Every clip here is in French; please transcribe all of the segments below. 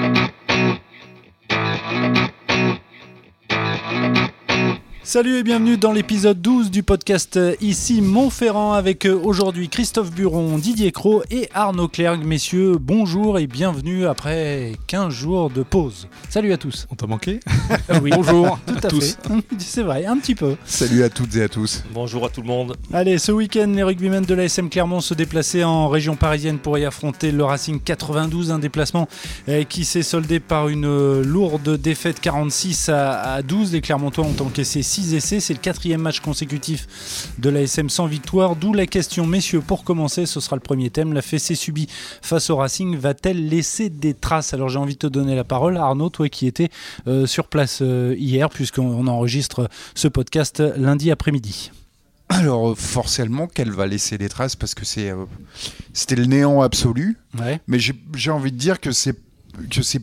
Thank you. Salut et bienvenue dans l'épisode 12 du podcast euh, Ici Montferrand avec euh, aujourd'hui Christophe Buron, Didier Cros et Arnaud Clergue. Messieurs, bonjour et bienvenue après 15 jours de pause. Salut à tous. On t'a manqué Oui, Bonjour tout à, à tous. fait. C'est vrai, un petit peu. Salut à toutes et à tous. Bonjour à tout le monde. Allez, ce week-end, les rugbymen de la SM Clermont se déplaçaient en région parisienne pour y affronter le Racing 92, un déplacement euh, qui s'est soldé par une lourde défaite 46 à, à 12. Les Clermontois ont encaissé 6 essais, c'est le quatrième match consécutif de la SM sans victoire, d'où la question, messieurs, pour commencer, ce sera le premier thème, la fessée subie face au Racing va-t-elle laisser des traces? Alors j'ai envie de te donner la parole, Arnaud, toi qui étais euh, sur place euh, hier, puisqu'on enregistre ce podcast lundi après-midi. Alors euh, forcément qu'elle va laisser des traces parce que c'est euh, c'était le néant absolu. Ouais. Mais j'ai j'ai envie de dire que c'est que c'est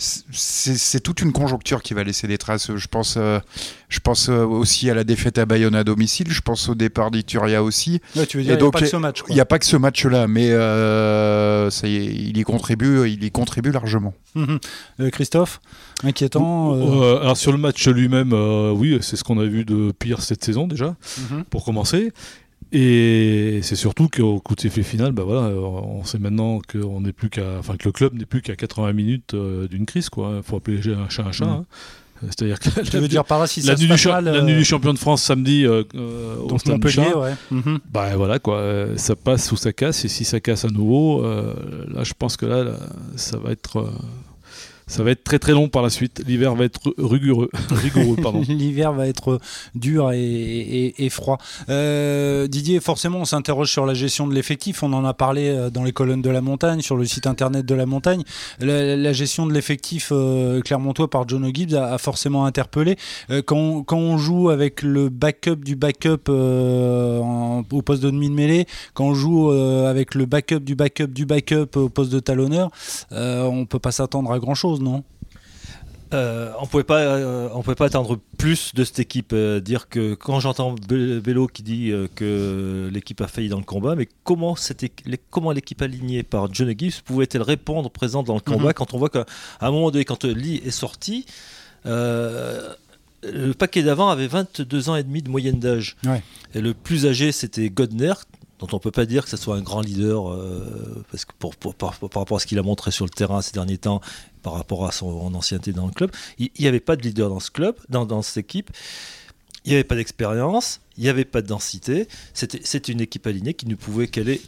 c'est toute une conjoncture qui va laisser des traces. Je pense, euh, je pense euh, aussi à la défaite à Bayonne à domicile. Je pense au départ d'Ituria aussi. Ouais, tu veux dire, Et il n'y a pas que ce match. Il n'y a pas que ce match-là, mais euh, ça y est, il y contribue, il y contribue largement. Mhm. Euh, Christophe, inquiétant. euh, Euh, Alors sur le match lui-même, euh, oui, c'est ce qu'on a vu de pire cette saison déjà, mhm. pour commencer. Et c'est surtout qu'au coup de sifflet final, bah voilà, on sait maintenant n'est plus qu'à, enfin que le club n'est plus qu'à 80 minutes euh, d'une crise, quoi. Il faut appeler un chat un chat. Mhm. hein. C'est-à-dire que Tu veux dire par là si la, nuit du mal, la euh, nuit du champion de France samedi euh, au stade Montpellier, ouais. Mhm. bah voilà quoi, ça passe ou ça casse et si ça casse à nouveau, euh, là je pense que là, là, ça va être euh, ça va être très très long par la suite. L'hiver va être rigoureux, rigoureux pardon. L'hiver va être dur et, froid. Euh, Didier, forcément, on s'interroge sur la gestion de l'effectif. On en a parlé euh, dans les colonnes de la montagne, sur le site internet de la montagne. La, gestion de l'effectif euh, clermontois par John O'Gibbs a, forcément interpellé. Quand, on joue avec le backup du backup au poste de demi de mêlée, quand on joue avec le backup du backup du backup au poste de talonneur, on peut pas s'attendre à grand chose, non? Euh, on pouvait pas, euh, on pouvait pas attendre plus de cette équipe. euh, dire que quand j'entends Be- Bello qui dit que l'équipe a failli dans le combat, mais comment c'était, les- comment l'équipe alignée par John Gibbs pouvait-elle répondre présente dans le combat Mhm. quand on voit qu'à un moment donné, quand Lee est sorti. le paquet d'avant avait 22 ans et demi de moyenne d'âge. Ouais. Et le plus âgé, c'était Godner, dont on peut pas dire que ce soit un grand leader, euh, parce que pour, pour- par, par rapport à ce qu'il a montré sur le terrain ces derniers temps, par rapport à son ancienneté dans le club, il n'y avait pas de leader dans ce club, dans, dans cette équipe. Il n'y avait pas d'expérience, il n'y avait pas de densité. C'était une équipe alignée qui ne pouvait qu'aller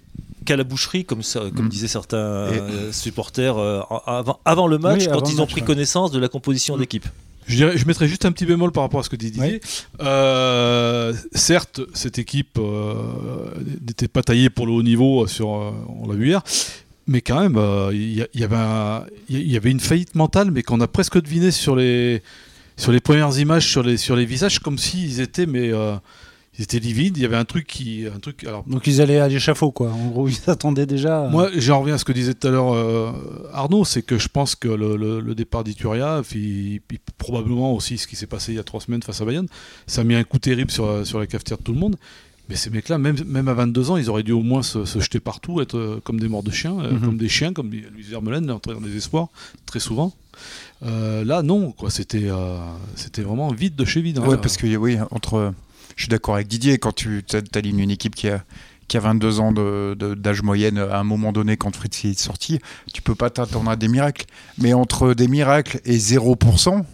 qu'à la boucherie, comme, ça, comme Mm. disaient certains euh, supporters euh, avant, avant le match, Oui, quand ils ont pris ouais. connaissance de la composition Mm. d'équipe. Je, dirais, je mettrais juste un petit bémol par rapport à ce que dit Didier. Euh, certes, cette équipe euh, n'était pas taillée pour le haut niveau, sur, euh, on l'a vu hier, mais quand même, il y, avait il y avait une faillite mentale, mais qu'on a presque deviné sur les, sur les premières images, sur les, sur les visages, comme s'ils étaient, mais, ils étaient livides. Il y avait un truc qui. Un truc, alors, Donc ils allaient à l'échafaud, quoi. En gros, ils s'attendaient déjà. à- moi, j'en reviens à ce que disait tout à l'heure euh, Arnaud, c'est que je pense que le, le- le départ d'Ituria, puis, puis probablement aussi ce qui s'est passé il y a trois semaines face à Bayonne, ça a mis un coup terrible sur, la- sur la cafetière de tout le monde. Mais ces mecs-là, même, même à 22 ans, ils auraient dû au moins se, se jeter partout, être euh, comme des morts de chiens, euh, Mhm. comme des chiens, comme Louis Vermeulen, entrer dans des espoirs, très souvent. Euh, là, non, quoi. C'était, euh, c'était vraiment vide de chez vide. hein. Ouais, parce que oui, entre, je suis d'accord avec Didier quand tu alignes une équipe qui a qui a 22 ans d'âge moyenne à un moment donné quand Fritz est sorti, tu peux pas t'attendre à des miracles. Mais entre des miracles et 0%,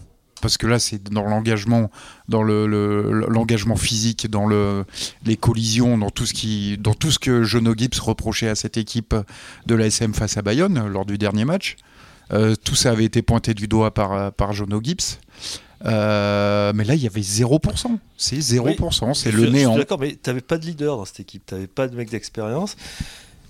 parce que là c'est dans l'engagement, dans le- le- l'engagement physique, dans le, les collisions, dans tout ce qui, dans tout ce que Jono Gibbs reprochait à cette équipe de l'ASM face à Bayonne lors du dernier match. Euh, tout ça avait été pointé du doigt par Jono Gibbs. Euh, mais là, il y avait 0%. C'est 0%, c'est le je suis néant. D'accord, mais tu n'avais pas de leader dans cette équipe, tu n'avais pas de mec d'expérience.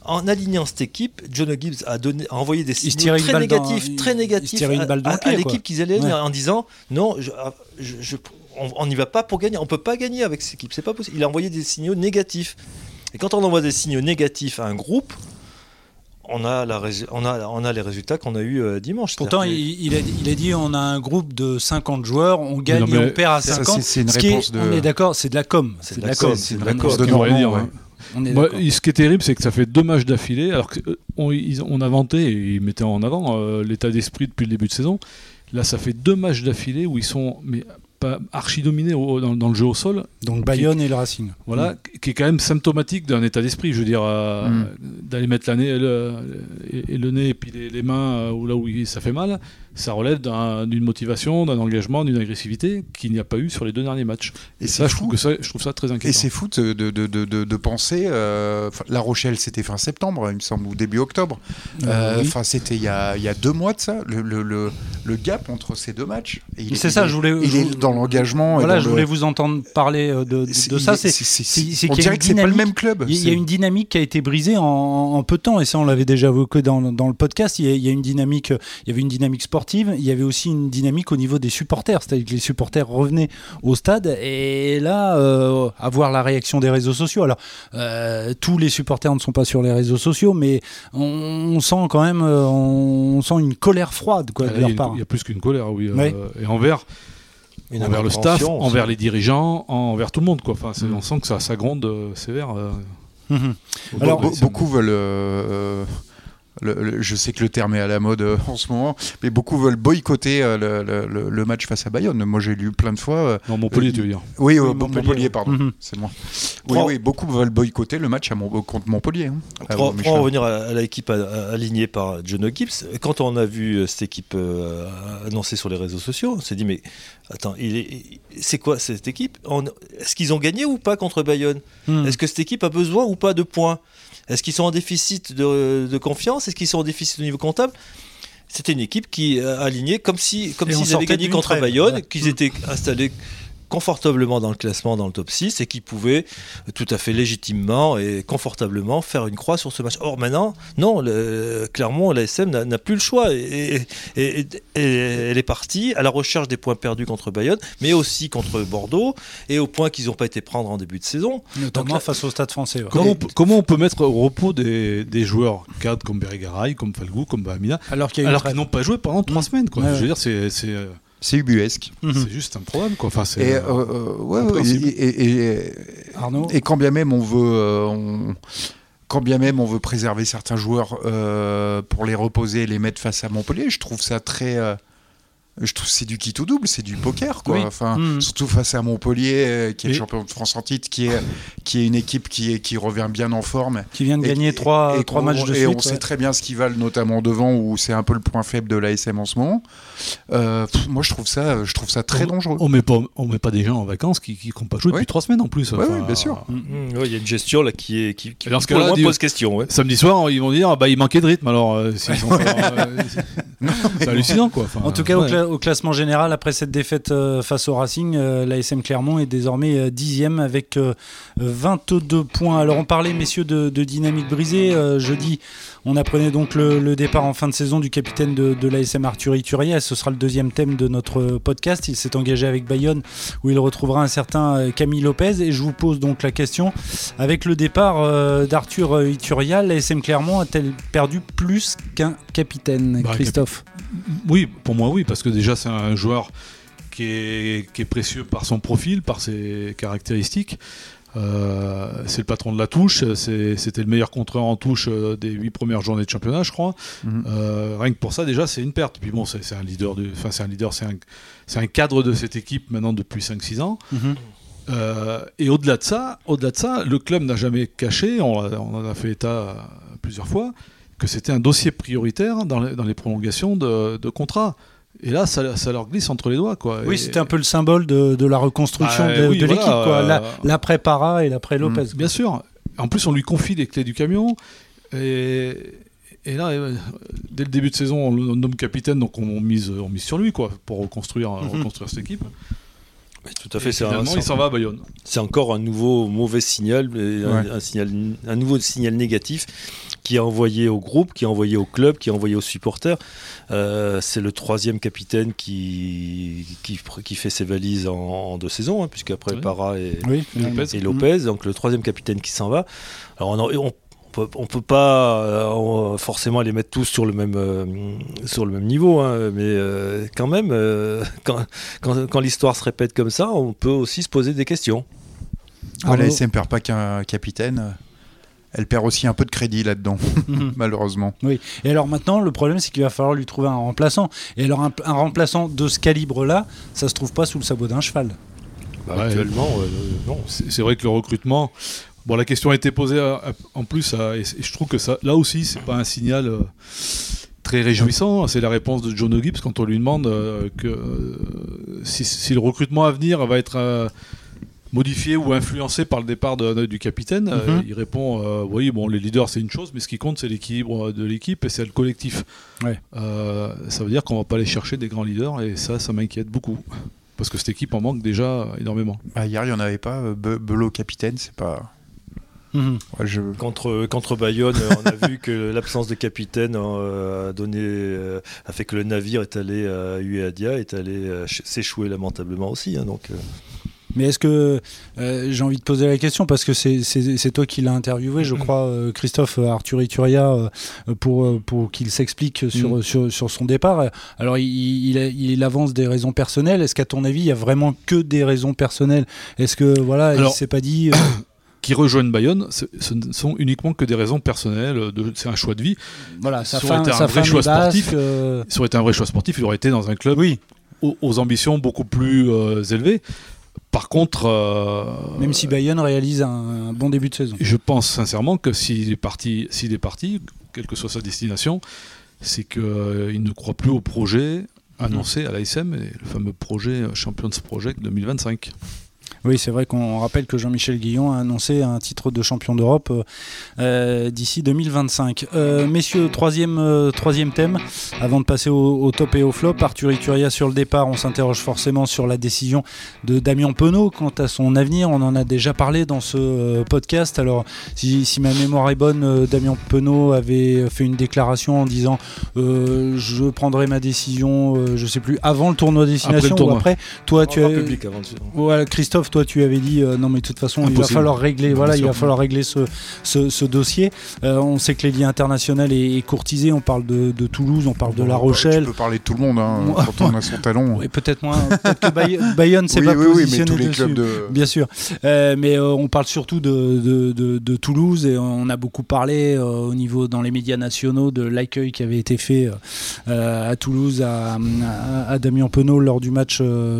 En alignant cette équipe, John Gibbs a, donné, a envoyé des signaux très dans- négatifs, très négatifs à- l'équipe qu'ils allaient Ouais. en disant non, je- je- je- on n'y va pas pour gagner, on peut pas gagner avec cette équipe, c'est pas possible. Il a envoyé des signaux négatifs. Et quand on envoie des signaux négatifs à un groupe, on a, la rés- on a, on a les résultats qu'on a eu dimanche. Pourtant, il, il a, il a dit on a un groupe de 50 joueurs, on gagne non, et mais on perd à ça, 50. c'est- une Ce qui est- réponse de- On est d'accord, c'est de la com. C'est de de la la com, com. c'est une vraiment. réponse de Ce Normand, ouais. On est qui est terrible, c'est que ça fait deux matchs d'affilée, alors qu'on on a vanté et ils mettaient en avant euh, l'état d'esprit depuis le début de saison. Là, ça fait deux matchs d'affilée où ils sont mais, pas archi dominés au- dans, dans le jeu au sol, Donc Bayonne et le Racing. voilà, qui est quand même symptomatique d'un état d'esprit. Je veux dire, euh, Mm. d'aller mettre la nez, le, et, et le nez et puis les, les mains euh, où là où ça fait mal, ça relève d'un- d'une motivation, d'un engagement, d'une agressivité qu'il n'y a pas eu sur les deux derniers matchs. Et Et, c'est ça, je fou. trouve, que ça, je trouve ça très Et inquiétant. c'est fou de, de, de, de, de- de penser. euh, La Rochelle, c'était fin septembre, il me semble, ou début octobre. Euh, Euh, oui. Enfin, c'était il y a, il y a deux mois de ça, le, le, le, le gap entre ces deux matchs. Et il- C'est il ça, je voulais. Il je- est dans l'engagement. et Voilà, dans je le- voulais vous entendre parler de, ça. C'est on dirait que c'est pas le même club. Il y, a- une dynamique qui a été brisée en, en peu de temps, et ça on l'avait déjà évoqué dans, dans le podcast. Il y, a, il y a une dynamique, il y avait une dynamique sportive, il y avait aussi une dynamique au niveau des supporters, c'est-à-dire que les supporters revenaient au stade, et là, euh, à voir la réaction des réseaux sociaux. Alors, euh, tous les supporters ne sont pas sur les réseaux sociaux, mais on, on sent quand même, euh, on sent une colère froide quoi, de là, il, y a leur part. il y a plus qu'une colère, oui. euh, et envers, Une envers le staff, envers les dirigeants, envers tout le monde. Quoi. Enfin, Mm. On sent que ça, ça gronde euh, sévère. au Alors, Be- beaucoup veulent. euh, le- le- je sais que le terme est à la mode euh, en ce moment, mais beaucoup veulent boycotter euh, le, le- le- le match face à Bayonne. Moi, j'ai lu plein de fois. euh, Non, Montpellier, Euh, tu veux dire. oui, euh, Oui, Montpellier, Montpellier, pardon, Mhm. c'est moi. Oui, Trois- oui, beaucoup veulent boycotter le match à Mon- contre Montpellier. hein. Ah, Pour, Michelin. en revenir à, à l'équipe alignée par John Gibbs, quand on a vu cette équipe euh, annoncée sur les réseaux sociaux, on s'est dit mais attends, il est- c'est quoi cette équipe? Est-ce qu'ils ont gagné ou pas contre Bayonne? Mhm. Est-ce que cette équipe a besoin ou pas de points? Est-ce qu'ils sont en déficit de, de confiance? Est-ce qu'ils sont en déficit au niveau comptable? C'était une équipe qui euh, alignée comme si comme s'ils avaient gagné contre trêve, Bayonne, voilà. qu'ils étaient installés confortablement dans le classement, dans le top 6, et qui pouvaient tout à fait légitimement et confortablement faire une croix sur ce match. Or maintenant, non, le, clairement, l'ASM n'a plus le choix, et, et- et- et elle est partie à la recherche des points perdus contre Bayonne, mais aussi contre Bordeaux, et aux points qu'ils n'ont pas été prendre en début de saison. Notamment Donc là- face au stade français. ouais. Comment on, peut, comment on peut mettre au repos des, des joueurs cadres comme Berregaray, comme Falgou, comme Bahamina, Alors qu'ils n'ont pas joué pendant trois Mm. semaines quoi. Ouais, Je ouais. veux dire, c'est c'est, C'est ubuesque. Mhm. c'est juste un problème. Quoi. Enfin, c'est, Et, euh, euh, ouais, ouais, compréhensible. et, et- et- Arnaud et quand bien même on veut, euh, on- quand bien même on veut préserver certains joueurs euh, pour les reposer et les mettre face à Montpellier, je trouve ça très. Euh, je trouve que c'est du kit ou double, c'est du poker quoi. Oui. Enfin, Mhm. surtout face à Montpellier, euh, qui est Et- champion de France en titre, qui est qui est une équipe qui est qui revient bien en forme. qui vient de Et- gagner trois, et trois matchs de et suite. on sait très bien ce qu'ils valent, notamment devant, où c'est un peu le point faible de l'ASM en ce moment. Euh, pff, moi, je trouve ça, je trouve ça très dangereux. on met pas, on met pas des gens en vacances qui n'ont pas joué depuis trois semaines en plus. Enfin, ouais, bien sûr. Mmh, ouais, Il y a une gestion là qui est qui, qui Et pour moins dis- pose question. ouais. Samedi soir, ils vont dire bah il manquait de rythme. Alors euh, euh, c'est hallucinant quoi. En tout cas, au, classement général, après cette défaite euh, face au Racing, euh, l'ASM Clermont est désormais euh, dixième avec euh, 22 points. Alors, on parlait, messieurs, de, de dynamique brisée. Jeudi, on apprenait donc le, le départ en fin de saison du capitaine de, de l'ASM Arthur Ituriel. Ce sera le deuxième thème de notre podcast. Il s'est engagé avec Bayonne où il retrouvera un certain Camille Lopez. Et je vous pose donc la question avec le départ d'Arthur Ituriel, l'ASM Clermont a-t-elle perdu plus qu'un capitaine, Bah, Christophe? Oui, pour moi oui, parce que déjà c'est un joueur qui est, qui est précieux par son profil, par ses caractéristiques. Euh, c'est le patron de la touche, c'était le meilleur contreur en touche euh, des huit premières journées de championnat, je crois. Mhm. Euh, rien que pour ça, déjà, c'est une perte. Puis bon, c'est un leader, enfin c'est un leader, c'est un, cadre de cette équipe maintenant depuis 5-6 ans. Mhm. Euh, et au-delà de ça, au-delà de ça, le club n'a jamais caché, on, en a fait état plusieurs fois, que c'était un dossier prioritaire dans les, dans les prolongations de, de contrats. Et là, ça, ça leur glisse entre les doigts, quoi. Oui, Et- c'était un peu le symbole de, de la reconstruction Bah, de, oui, de voilà, l'équipe. La- euh, L'après Para et l'après Lopez. Bien sûr. En plus, on lui confie les clés du camion. Et, et là, euh, dès le début de saison, on le nomme capitaine, donc on mise, on mise sur lui, quoi, pour reconstruire, Mhm. reconstruire cette équipe. Oui, Tout à fait, Et c'est un- finalement, c'est il s'en va à Bayonne. c'est encore un nouveau mauvais un, un signal, un nouveau signal négatif qui est envoyé au groupe, qui est envoyé au club, qui est envoyé aux supporters. Euh, c'est le troisième capitaine qui, qui, fait ses valises en, en deux saisons, hein, puisqu'après Oui. Para et, Oui, Lopez. et Lopez, donc le troisième capitaine qui s'en va. Alors on, on peut, on peut pas euh, on- forcément les mettre tous sur le même euh, sur le même niveau, hein, mais euh, quand même, euh, quand, quand, quand l'histoire se répète comme ça, on peut aussi se poser des questions. Voilà, l'ASM perd pas qu'un capitaine. Elle perd aussi un peu de crédit là-dedans, malheureusement. Oui. Et alors maintenant, le problème, c'est qu'il va falloir lui trouver un remplaçant. Et alors, un, un remplaçant de ce calibre-là, ça se trouve pas sous le sabot d'un cheval. Bah, Ouais. Actuellement, euh, non. C'est c'est vrai que le recrutement. Bon, la question a été posée à- à- en plus, à- et, et je trouve que ça, là aussi, c'est pas un signal euh, très réjouissant. C'est la réponse de John Gibbs quand on lui demande euh, que euh, si, si le recrutement à venir va être euh, modifié ou influencé par le départ de- du capitaine. Euh, Mhm. il répond euh, oui, bon, les leaders c'est une chose, mais ce qui compte c'est l'équilibre de l'équipe et c'est le collectif. Ouais. Euh, ça veut dire qu'on va pas aller chercher des grands leaders et ça, ça m'inquiète beaucoup. Parce que cette équipe en manque déjà énormément. Bah, hier, il n'y en avait pas. euh, Be- Belot capitaine, c'est pas. Mhm. Ouais, je... Contre, contre Bayonne, euh, on a vu que l'absence de capitaine euh, a, donné, euh, a fait que le navire est allé à Ueadia, est allé euh, ch- s'échouer lamentablement aussi. hein, donc, euh, Mais est-ce que euh, j'ai envie de poser la question parce que c'est- toi qui l'as interviewé, je crois, euh, Christophe euh, Arthur Ituria, euh, pour, pour qu'il s'explique sur, Mm. sur, sur son départ. Alors, il, il, il avance des raisons personnelles. Est-ce qu'à ton avis, il y a vraiment que des raisons personnelles? Est-ce que voilà, il Alors- s'est pas dit qui rejoignent Bayonne, ce, ne sont uniquement que des raisons personnelles, c'est un choix de vie. voilà, Ça aurait été un vrai choix sportif. Ça aurait été un vrai choix sportif, il aurait été dans un club oui, aux, aux ambitions beaucoup plus élevées. Par contre, euh, même si Bayonne réalise un, un bon début de saison. je pense sincèrement que s'il est parti, s'il est parti, quelle que soit sa destination, c'est qu'il ne croit plus au projet annoncé à l'ASM, et le fameux projet euh, Champions Project 2025. Oui, c'est vrai qu'on rappelle que Jean-Michel Guillon a annoncé un titre de champion d'Europe euh, euh, d'ici 2025. Euh, messieurs, troisième, euh, troisième thème, avant de passer au, au top et au flop, Arthur Ituria sur le départ, on s'interroge forcément sur la décision de Damien Penaud quant à son avenir. On en a déjà parlé dans ce euh, podcast. Alors, si, si ma mémoire est bonne, euh, Damien Penaud avait fait une déclaration en disant euh, Je prendrai ma décision, euh, je sais plus, avant le tournoi destination ou tournoi. après. Toi, tu en as. public avant de- Voilà, Christophe, toi tu avais dit euh, non mais de toute façon il va falloir régler voilà il va falloir régler ce, ce, ce dossier. Euh, on sait que les liens internationaux est, est courtisé. On parle de, de Toulouse, on parle de La Rochelle. Tu peux parler de tout le monde hein, quand on a son talon. Oui, peut-être moins. Peut-être que Bay- Bayonne s'est oui, pas oui, mais tous les dessus. clubs de. Bien sûr, Euh, mais on parle surtout de, Toulouse et on a beaucoup parlé au niveau dans les médias nationaux de l'accueil qui avait été fait à Toulouse à, à, à Damien Penaud lors du match,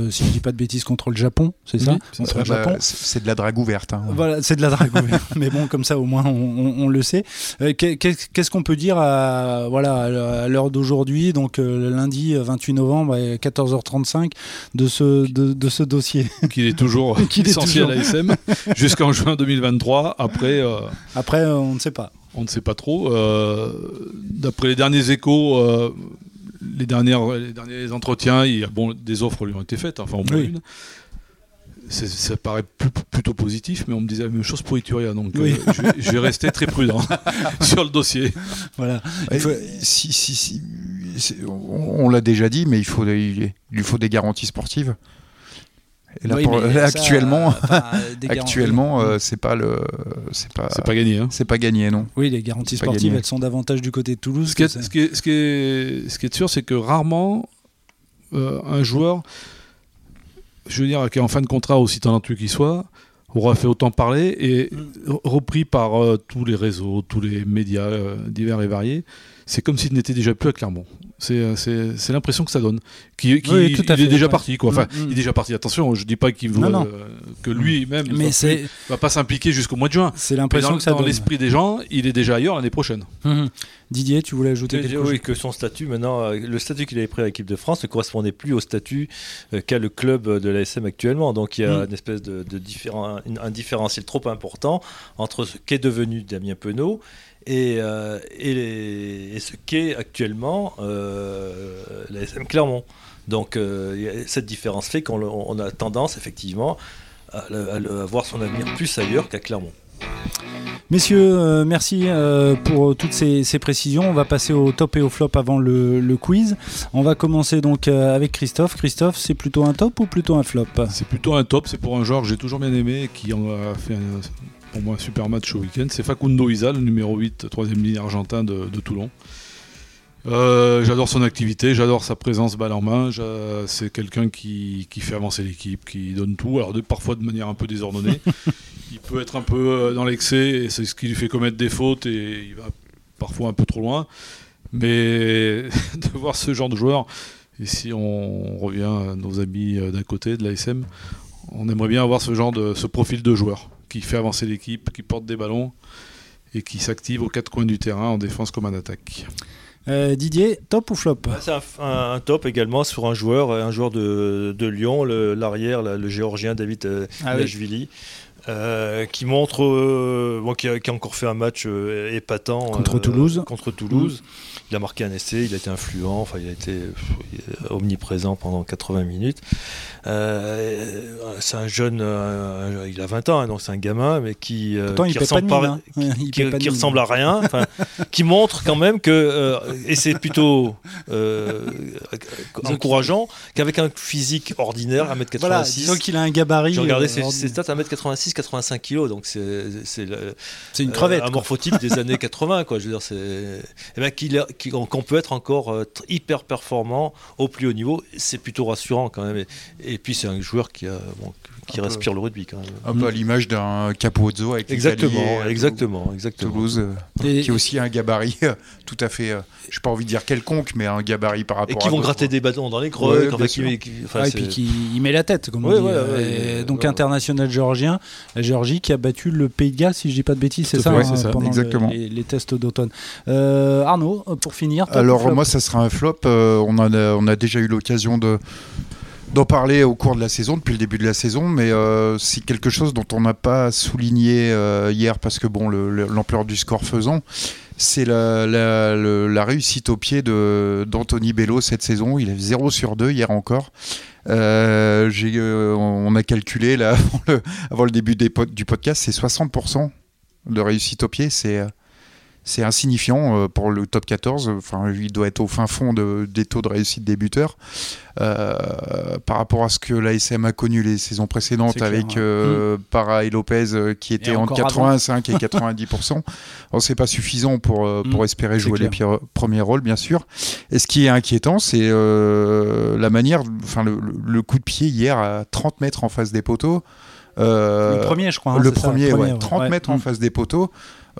si je dis pas de bêtises, contre le Japon, c'est ça? Oui, c'est Contre le Japon. c'est c'est de la drague ouverte. hein. Voilà, c'est de la drague ouverte. mais bon, comme ça au moins on, on- on le sait. Euh, qu'est- Qu'est-ce qu'on peut dire à voilà à l'heure d'aujourd'hui, donc euh, le lundi 28 novembre à 14h35 de ce de, de ce dossier? qu'il est toujours Qu'il est licencié toujours. à l'ASM jusqu'en juin 2023. Après, euh, Après, euh, on ne sait pas. on ne sait pas trop. Euh, D'après les derniers échos, euh, les, dernières, les derniers entretiens, il y a, bon, des offres lui ont été faites, enfin au moins Oui. une. C'est- Ça paraît plus- plutôt positif, mais on me disait la même chose pour Ituria, donc Oui. euh, je, vais, je vais rester très prudent sur le dossier. Voilà. Et Il faut- si, si, si, c'est- on on l'a déjà dit, mais il, faut, il lui faut des garanties sportives. Et là, Oui, pour- mais là, ça, actuellement, enfin, actuellement, euh, c'est pas le, c'est pas, C'est pas gagné. Hein. c'est pas gagné, non. Oui, les garanties sportives, elles sont davantage du côté de Toulouse. Ce qui, que est, c'est- ce, qui est, ce, qui est, ce qui est sûr, c'est que rarement euh, un joueur, je veux dire, qui est en fin de contrat, aussi talentueux qu'il soit, aura fait autant parler et Mm. re- repris par euh, tous les réseaux, tous les médias euh, divers et variés. C'est comme s'il n'était déjà plus à Clermont. C'est euh, c'est- c'est l'impression que ça donne. Qui, qui- Oui, tout à il est fait, déjà ouais. parti. Quoi. Enfin, Mm, mm. il est déjà parti. Attention, je dis pas qu'il veut Non, non. euh, que lui-même ne va, pas s'impliquer jusqu'au mois de juin. c'est l'impression dans, que ça dans donne. l'esprit des gens, il est déjà ailleurs l'année prochaine. Mhm. Didier, tu voulais ajouter quelque chose oui, que son statut maintenant, euh, le statut qu'il avait pris à l'équipe de France ne correspondait plus au statut euh, qu'a le club de l'ASM actuellement. Donc il y a Mm. une espèce de, de différen- un différentiel trop important entre ce qu'est devenu Damien Penaud et, euh, et, les- et ce qu'est actuellement euh, l'ASM Clermont. Donc euh, cette différence fait qu'on on a tendance effectivement à, le- à le- à voir son avenir plus ailleurs qu'à Clermont. Messieurs, euh, merci euh, pour toutes ces, ces précisions. On va passer au top et au flop avant le, le quiz. On va commencer donc euh, avec Christophe. Christophe, c'est plutôt un top ou plutôt un flop? C'est plutôt un top, c'est pour un joueur que j'ai toujours bien aimé, qui en a fait un- pour moi un super match au week-end. C'est Facundo Isa, le numéro 8, troisième ligne argentin de, de Toulon. Euh, j'adore son activité, j'adore sa présence balle en main. C'est quelqu'un qui, qui fait avancer l'équipe, qui donne tout. Alors de- parfois de manière un peu désordonnée. il peut être un peu euh, dans l'excès et c'est ce qui lui fait commettre des fautes et il va parfois un peu trop loin. Mais de voir ce genre de joueur, et si on revient à nos amis euh, d'un côté de l'ASM, on aimerait bien avoir ce genre de ce profil de joueur qui fait avancer l'équipe, qui porte des ballons et qui s'active aux quatre coins du terrain en défense comme en attaque. Euh, Didier, top ou flop? Ouais, C'est un, un- un top également sur un joueur, un joueur de, de Lyon, l'arrière, le, le géorgien David euh, Ah oui. Euh, qui montre, euh, bon, qui, a, qui a encore fait un match euh, épatant Contre euh, Toulouse. Contre Toulouse. Il a marqué un essai, il a été influent, enfin, il a été omniprésent pendant 80 minutes. Euh, c'est un jeune, euh, il a 20 ans, hein, donc c'est un gamin, mais qui, euh, Pourtant, il qui pas ressemble mine. hein. Il qui, qui à rien, qui montre quand même que, euh, et c'est plutôt encourageant, qu'avec un physique ordinaire, 1m86, Voilà, disons qu'il a un gabarit. j'ai regardé ses, ses stats 1m86, 85 kg, donc c'est une crevette. un morphotype des années 80, quoi. Je veux dire, c'est eh ben, qu'il a- qu'il- qu'on peut être encore euh, hyper performant au plus haut niveau, c'est plutôt rassurant quand même. Et, puis c'est un joueur qui, a, qui Un peu. respire le rugby quand même. Un peu à l'image d'un Capozzo avec les Exactement, Alliés, euh, exactement, exactement. Toulouse, euh, Et- qui est aussi un gabarit euh, tout à fait, euh, j'ai pas envie de dire quelconque, mais un gabarit par rapport Et qui à vont gratter des bâtons dans les creux. Ouais, enfin, bien qui- sûr. qui- enfin, Ah, et puis qui il met la tête, comme on Ouais, dit. ouais, ouais, et ouais, donc ouais. international géorgien, la Géorgie qui a battu le Pays de Galles, si je dis pas de bêtises, c'est ça, hein, c'est ça, pendant le- exactement. les, les tests d'automne. Euh, Arnaud, pour finir. Alors moi, ça sera un flop. euh, on, en a, on a déjà eu l'occasion de d'en parler au cours de la saison, depuis le début de la saison, mais euh, c'est quelque chose dont on n'a pas souligné euh, hier parce que bon, le- le- l'ampleur du score faisant, c'est la, réussite au pied d'Anthony Bello cette saison. Il est 0 sur 2 hier encore. Euh, on a calculé là avant le, début du podcast, c'est 60% de réussite au pied. C'est c'est insignifiant euh, pour le top 14. Enfin, il doit être au fin fond de- des taux de réussite des buteurs. Euh, par rapport à ce que l'ASM a connu les saisons précédentes avec euh, Para et Lopez euh, qui étaient entre encore 85 et 90%. Alors, c'est pas suffisant pour, pour Mm, espérer jouer les clair. premiers rôles, bien sûr. Et ce qui est inquiétant, c'est euh, la manière, enfin, le, coup de pied hier à 30 mètres en face des poteaux. Euh, Le premier, je crois. hein, le, c'est ça, premier, ouais, 30 ouais. mètres en Mm. face des poteaux.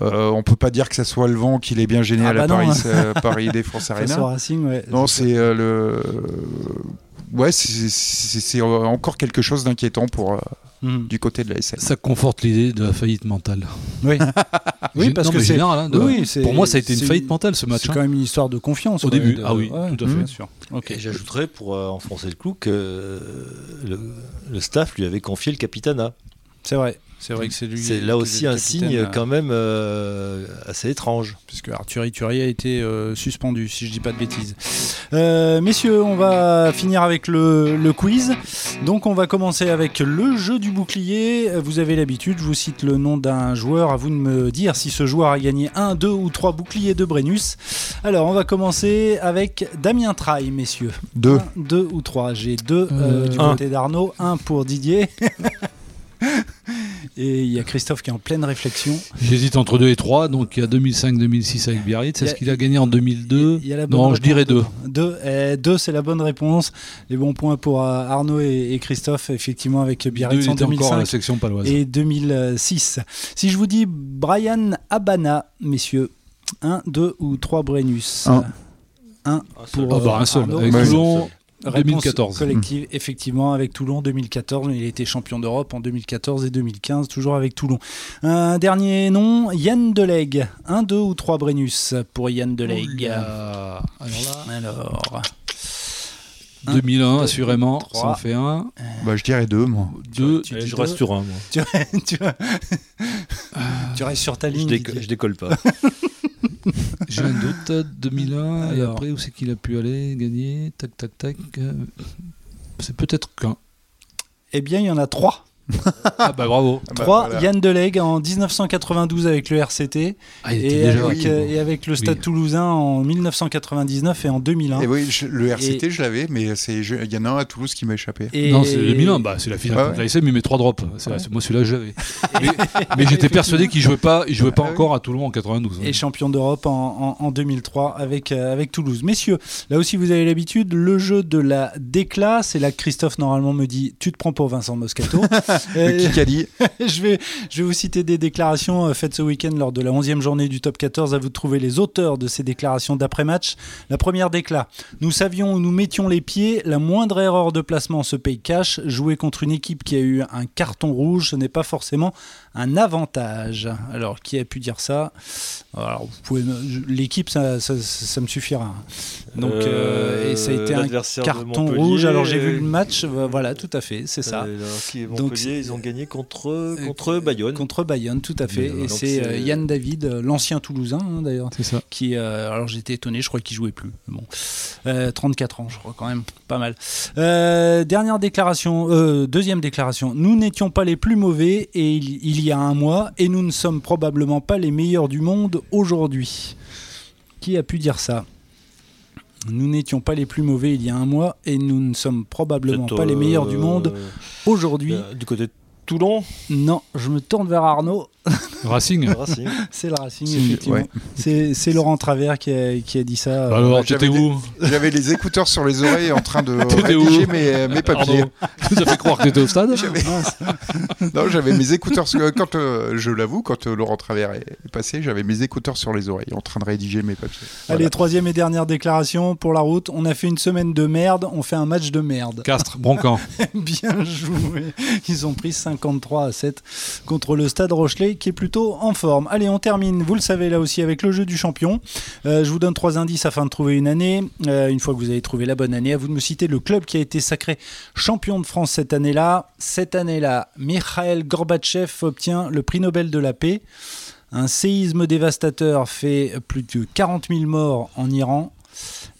Euh, on peut pas dire que ça soit le vent qui l'ait bien gêné Ah à la bah non, Paris, euh, Paris Défense Arena. au Racing, ouais. Non, c'est euh, le. Ouais, c'est- encore quelque chose d'inquiétant pour euh, Mm. du côté de la SM. Ça conforte l'idée de la faillite mentale. Oui. oui, parce non, que c'est. hein, de- Oui, c'est- pour moi, ça a été une faillite mentale ce match. C'est hein. quand même une histoire de confiance. Au ouais, début, de- ah oui, ouais, tout à fait. Bien sûr. Ok. Et j'ajouterais, pour euh, enfoncer le clou, que euh, le, le staff lui avait confié le capitana. C'est vrai. C'est vrai que c'est lui. C'est là aussi un signe euh, quand même euh, assez étrange. Puisque Arthur Ituri a été euh, suspendu, si je dis pas de bêtises. Euh, messieurs, on va finir avec le, le quiz. Donc, on va commencer avec le jeu du bouclier. Vous avez l'habitude, je vous cite le nom d'un joueur. À vous de me dire si ce joueur a gagné un, deux ou trois boucliers de Brennus. Alors, on va commencer avec Damien Traille, messieurs. Deux. Un, deux ou trois. J'ai deux euh, Euh, du un. côté d'Arnaud, un pour Didier. Et il y a Christophe qui est en pleine réflexion. J'hésite entre 2 et 3, donc il y a 2005-2006 avec Biarritz. Y a- Est-ce qu'il a gagné en 2002 Il y a la bonne Non, je dirais 2. dedans. Deux, eh, deux, c'est la bonne réponse. Les bons points pour euh, Arnaud et, et Christophe, effectivement, avec Biarritz en il était encore à la 2005 section paloise. et 2006. Si je vous dis Brian Abana, messieurs, un, deux ou trois Brennus? Un. Un pour Ah bah, euh, un seul. Arnaud. Avec. Toulon, 2014. collective, effectivement, avec Toulon 2014. Il a été champion d'Europe en 2014 et 2015, toujours avec Toulon. Un dernier nom, Yann Delegue. Un, deux ou trois Brennus pour Yann Delegue. Alors là, Alors, Un, 2001, deux, assurément, trois. ça en fait un. Bah, je dirais deux, moi. Deux, tu je deux. reste sur un, moi. tu, tu, tu restes sur ta Je, ligne. déco- je décolle pas. j'ai un doute. 2001, et Alors. après, où c'est qu'il a pu aller gagner Tac, tac, tac. euh, C'est peut-être qu'un. Eh bien, il y en a trois. Ah bah bravo. Ah bah, 3, voilà. Yann Delegue en 1992 avec le RCT Ah, il était et déjà. avec, euh, et avec le Stade Oui. Toulousain en 1999 et en 2001. Et oui, je- le RCT, je l'avais, mais c'est- je- il y en a un à Toulouse qui m'a échappé. Et- Non, c'est 2001, bah, c'est la finale Ouais, contre l'ASM, il met 3 drops. C'est- c'est- Moi, celui-là, j'avais. mais mais j'étais persuadé qu'il jouait pas, il jouait pas Ah encore à Toulon en 92. hein. et champion d'Europe en, en- en 2003 avec, euh, avec Toulouse. Messieurs, là aussi vous avez l'habitude, le jeu de la décla, c'est là que Christophe normalement me dit tu te prends pour Vincent Moscato. Le Euh, Kikali, je, vais, je vais vous citer des déclarations euh, faites ce week-end lors de la 11e journée du top 14. À vous de trouver les auteurs de ces déclarations d'après-match. La première décla. Nous savions où nous mettions les pieds. La moindre erreur de placement se paye cash. Jouer contre une équipe qui a eu un carton rouge, ce n'est pas forcément un avantage. Alors, qui a pu dire ça? Alors, vous pouvez me- je- L'équipe, ça, ça, ça me suffira. Donc, euh, et ça a été un carton rouge. Alors, j'ai vu le match. Voilà, tout à fait, c'est ça. Donc, Ils ont gagné contre, contre Bayonne. Contre Bayonne, tout à fait. Mais, Et c'est euh, Yann David, euh, l'ancien Toulousain hein, d'ailleurs, C'est ça. qui. euh, alors j'étais étonné, je crois qu'il jouait plus. Bon, Euh, 34 ans, je crois quand même, pas mal. Euh, dernière déclaration, euh, deuxième déclaration. Nous n'étions pas les plus mauvais et il, il y a un mois, et nous ne sommes probablement pas les meilleurs du monde aujourd'hui. Qui a pu dire ça? Nous n'étions pas les plus mauvais il y a un mois et nous ne sommes probablement pas les meilleurs du euh, monde aujourd'hui. euh, Du côté de Toulon, Non, je me tourne vers Arnaud. Racing. Racing. C'est le Racing, C'est- effectivement. ouais. C'est c'est Laurent Travers qui a, qui a dit ça. euh, Bah alors, t'étais où j'avais les écouteurs sur les oreilles en train de rédiger mes, mes papiers. Tu nous as fait croire que t'étais au stade J'avais- Non, j'avais mes écouteurs. Quand euh, je l'avoue, quand euh, Laurent Travers est est passé, j'avais mes écouteurs sur les oreilles en train de rédiger mes papiers. Allez, troisième et dernière déclaration pour la route. On a fait une semaine de merde, on fait un match de merde. Castres, Broncan. Bien joué. Ils ont pris 53 à 7 contre le Stade Rochelet qui est plutôt en forme. Allez, on termine, vous le savez là aussi, avec le jeu du champion. Euh, je vous donne trois indices afin de trouver une année. Euh, une fois que vous avez trouvé la bonne année, à vous de me citer le club qui a été sacré champion de France cette année-là. Cette année-là, Mikhail Gorbatchev obtient le prix Nobel de la paix. Un séisme dévastateur fait plus de 40 000 morts en Iran.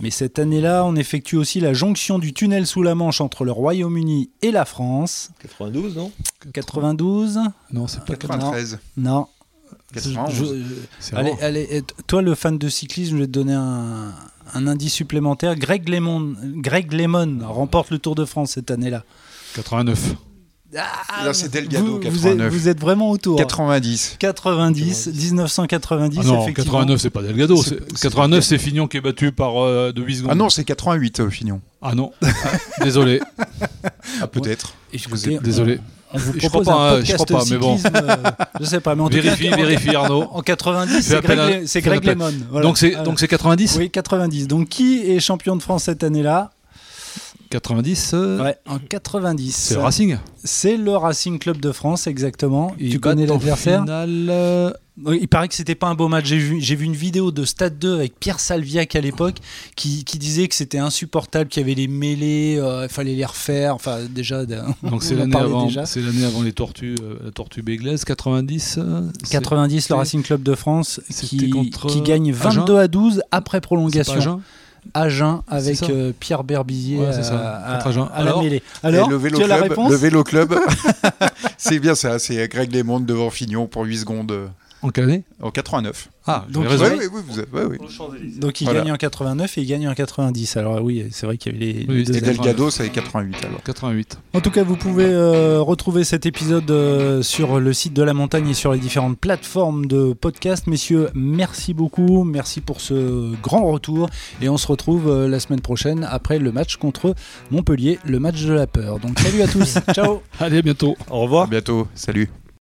Mais cette année-là, on effectue aussi la jonction du tunnel sous la Manche entre le Royaume-Uni et la France. 92, non? 92 Non, c'est pas 93, Non. 91. Je- je- c'est allez, avant. allez, toi, le fan de cyclisme, je vais te donner un, un indice supplémentaire. Greg Lemon, Greg Lemon remporte le Tour de France cette année-là. 89. Là, c'est Delgado, vous, vous êtes, 89. vous êtes vraiment autour. 90. 90, 1990, Ah non, effectivement. 89, c'est pas Delgado. C'est- c'est- c'est 89, c'est Fignon qui est battu par euh, de 8 secondes. Ah non, c'est 88 au Fignon. Ah non. Désolé. Ah, peut-être. Désolé. On, vous Je propose crois pas, un je podcast crois pas, mais bon. euh, je sais pas, mais en tout Vérifie, cas, vérifie Arnaud. En 90, Fais c'est Greg, Greg. Lemon. Voilà. Donc c'est Voilà. donc c'est 90 Oui, 90. Donc qui est champion de France cette année-là? 90 euh, Ouais, en 90. C'est le Racing. C'est le Racing Club de France, exactement. Ils tu connais l'adversaire euh, Il paraît que c'était pas un beau match. J'ai vu, j'ai vu une vidéo de Stade 2 avec Pierre Salviac à l'époque qui, qui disait que c'était insupportable, qu'il y avait les mêlées, euh, il fallait les refaire. Enfin, déjà. Donc c'est l'année avant, déjà. c'est l'année avant les tortues, euh, la tortue béglaise, 90. euh, c'est- 90, le Racing Club de France qui, contre, qui gagne Agen 22 à 12 après prolongation. Agen avec euh, Pierre Berbizier Ouais, à, ça, à- contre Agen. à la Alors mêlée. Alors, le vélo tu as la club, réponse le vélo club. c'est bien ça, c'est Greg Lemond devant Fignon pour 8 secondes En quelle année en 89. Ah, Donc, j'avais raison. Oui, oui, oui, vous avez- ouais, oui. Donc il Voilà. gagne en 89 et il gagne en 90. Alors oui, c'est vrai qu'il y avait les, Oui, les deux c'était Et. Delgado, c'est 88 alors. 88. En tout cas, vous pouvez euh, retrouver cet épisode euh, sur le site de la montagne et sur les différentes plateformes de podcast. Messieurs, merci beaucoup. Merci pour ce grand retour. Et on se retrouve euh, la semaine prochaine après le match contre Montpellier, le match de la peur. Donc salut à tous. Ciao. Allez, à bientôt. Au revoir. À bientôt, salut.